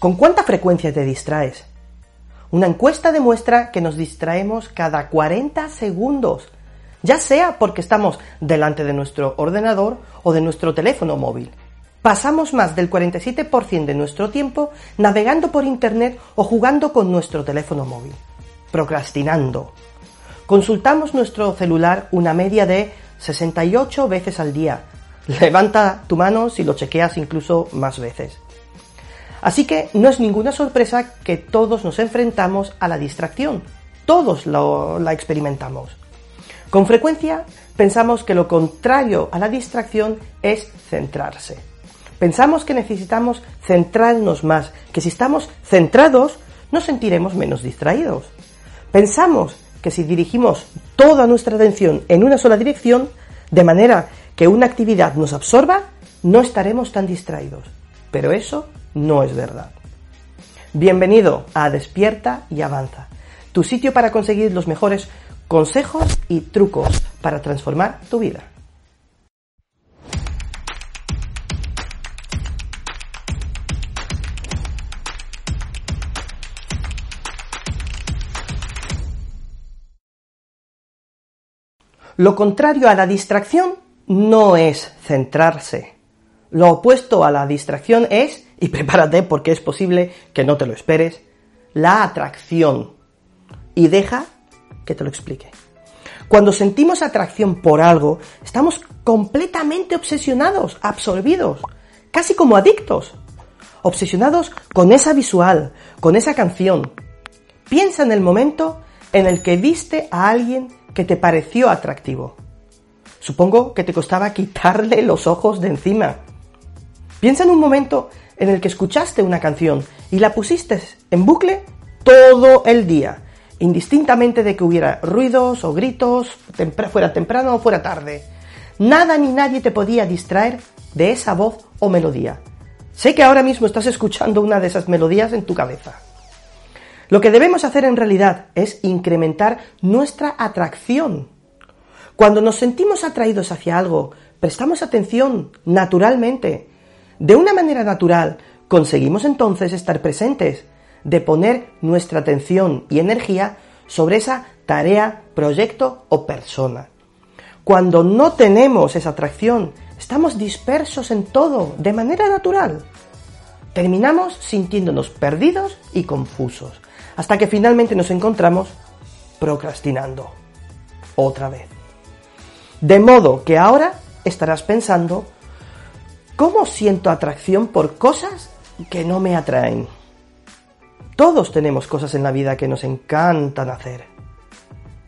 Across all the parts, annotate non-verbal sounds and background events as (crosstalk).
¿Con cuánta frecuencia te distraes? Una encuesta demuestra que nos distraemos cada 40 segundos, ya sea porque estamos delante de nuestro ordenador o de nuestro teléfono móvil. Pasamos más del 47% de nuestro tiempo navegando por Internet o jugando con nuestro teléfono móvil, procrastinando. Consultamos nuestro celular una media de 68 veces al día. Levanta tu mano si lo chequeas incluso más veces. Así que no es ninguna sorpresa que todos nos enfrentamos a la distracción. Todos la experimentamos. Con frecuencia pensamos que lo contrario a la distracción es centrarse. Pensamos que necesitamos centrarnos más, que si estamos centrados nos sentiremos menos distraídos. Pensamos que si dirigimos toda nuestra atención en una sola dirección, de manera que una actividad nos absorba, no estaremos tan distraídos. Pero eso no es verdad. Bienvenido a Despierta y Avanza, tu sitio para conseguir los mejores consejos y trucos para transformar tu vida. Lo contrario a la distracción no es centrarse. Lo opuesto a la distracción es y prepárate porque es posible que no te lo esperes, la atracción. Y deja que te lo explique. Cuando sentimos atracción por algo, estamos completamente obsesionados, absorbidos, casi como adictos, obsesionados con esa visual, con esa canción. Piensa en el momento en el que viste a alguien que te pareció atractivo. Supongo que te costaba (laughs) quitarle los ojos de encima. Piensa en un momento en el que escuchaste una canción y la pusiste en bucle todo el día, indistintamente de que hubiera ruidos o gritos, fuera temprano o fuera tarde. Nada ni nadie te podía distraer de esa voz o melodía. Sé que ahora mismo estás escuchando una de esas melodías en tu cabeza. Lo que debemos hacer en realidad es incrementar nuestra atracción. Cuando nos sentimos atraídos hacia algo, prestamos atención naturalmente de una manera natural, conseguimos entonces estar presentes, de poner nuestra atención y energía sobre esa tarea, proyecto o persona. Cuando no tenemos esa atracción, estamos dispersos en todo, de manera natural. Terminamos sintiéndonos perdidos y confusos, hasta que finalmente nos encontramos procrastinando. Otra vez. De modo que ahora estarás pensando ¿Cómo siento atracción por cosas que no me atraen? Todos tenemos cosas en la vida que nos encantan hacer.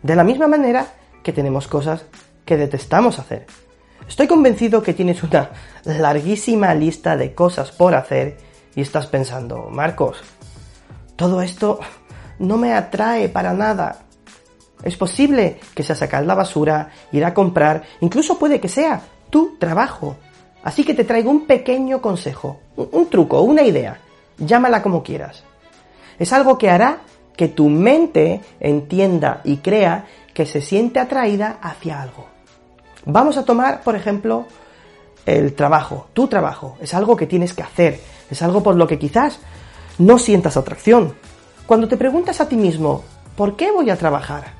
De la misma manera que tenemos cosas que detestamos hacer. Estoy convencido que tienes una larguísima lista de cosas por hacer y estás pensando, Marcos, todo esto no me atrae para nada. Es posible que sea sacar la basura, ir a comprar, incluso puede que sea tu trabajo, Así que te traigo un pequeño consejo, un, truco, una idea, llámala como quieras. Es algo que hará que tu mente entienda y crea que se siente atraída hacia algo. Vamos a tomar, por ejemplo, el trabajo, tu trabajo. Es algo que tienes que hacer, es algo por lo que quizás no sientas atracción. Cuando te preguntas a ti mismo, ¿por qué voy a trabajar?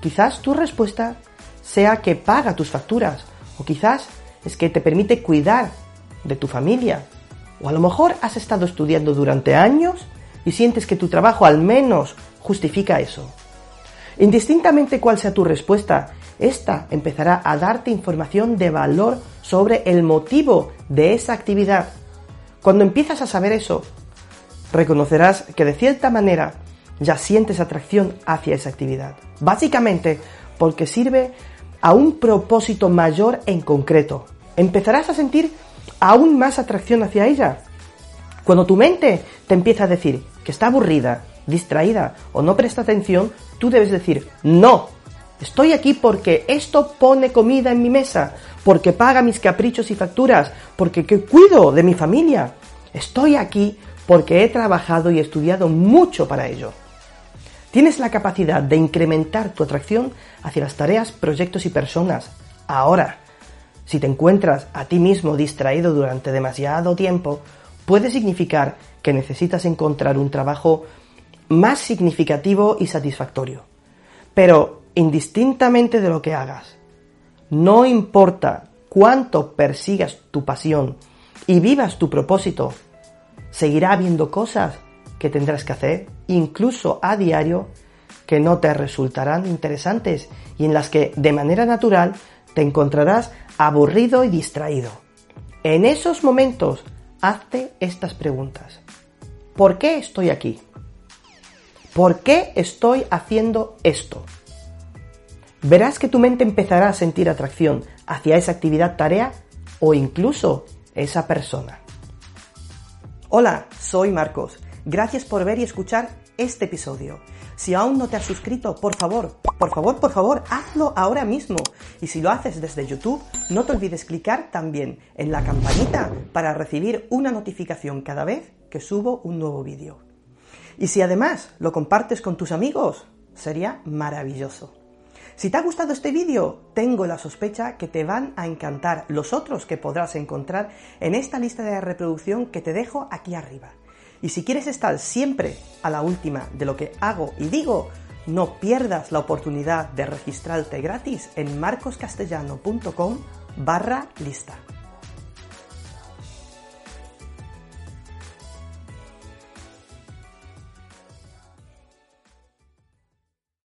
Quizás tu respuesta sea que paga tus facturas, o quizás es que te permite cuidar de tu familia. O a lo mejor has estado estudiando durante años y sientes que tu trabajo al menos justifica eso. Indistintamente cuál sea tu respuesta, esta empezará a darte información de valor sobre el motivo de esa actividad. Cuando empiezas a saber eso, reconocerás que de cierta manera ya sientes atracción hacia esa actividad. Básicamente porque sirve a un propósito mayor en concreto. Empezarás a sentir aún más atracción hacia ella. Cuando tu mente te empieza a decir que está aburrida, distraída o no presta atención, tú debes decir, no, estoy aquí porque esto pone comida en mi mesa, porque paga mis caprichos y facturas, porque cuido de mi familia. Estoy aquí porque he trabajado y estudiado mucho para ello. Tienes la capacidad de incrementar tu atracción hacia las tareas, proyectos y personas. Ahora, si te encuentras a ti mismo distraído durante demasiado tiempo, puede significar que necesitas encontrar un trabajo más significativo y satisfactorio. Pero indistintamente de lo que hagas, no importa cuánto persigas tu pasión y vivas tu propósito, seguirá habiendo cosas que tendrás que hacer, incluso a diario, que no te resultarán interesantes y en las que de manera natural te encontrarás aburrido y distraído. En esos momentos, hazte estas preguntas. ¿Por qué estoy aquí? ¿Por qué estoy haciendo esto? Verás que tu mente empezará a sentir atracción hacia esa actividad, tarea o incluso esa persona. Hola, soy Marcos. Gracias por ver y escuchar este episodio. Si aún no te has suscrito, por favor, por favor, por favor, hazlo ahora mismo. Y si lo haces desde YouTube, no te olvides clicar también en la campanita para recibir una notificación cada vez que subo un nuevo vídeo. Y si además lo compartes con tus amigos, sería maravilloso. Si te ha gustado este vídeo, tengo la sospecha que te van a encantar los otros que podrás encontrar en esta lista de reproducción que te dejo aquí arriba. Y si quieres estar siempre a la última de lo que hago y digo, no pierdas la oportunidad de registrarte gratis en marcoscastellano.com barra lista.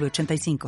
85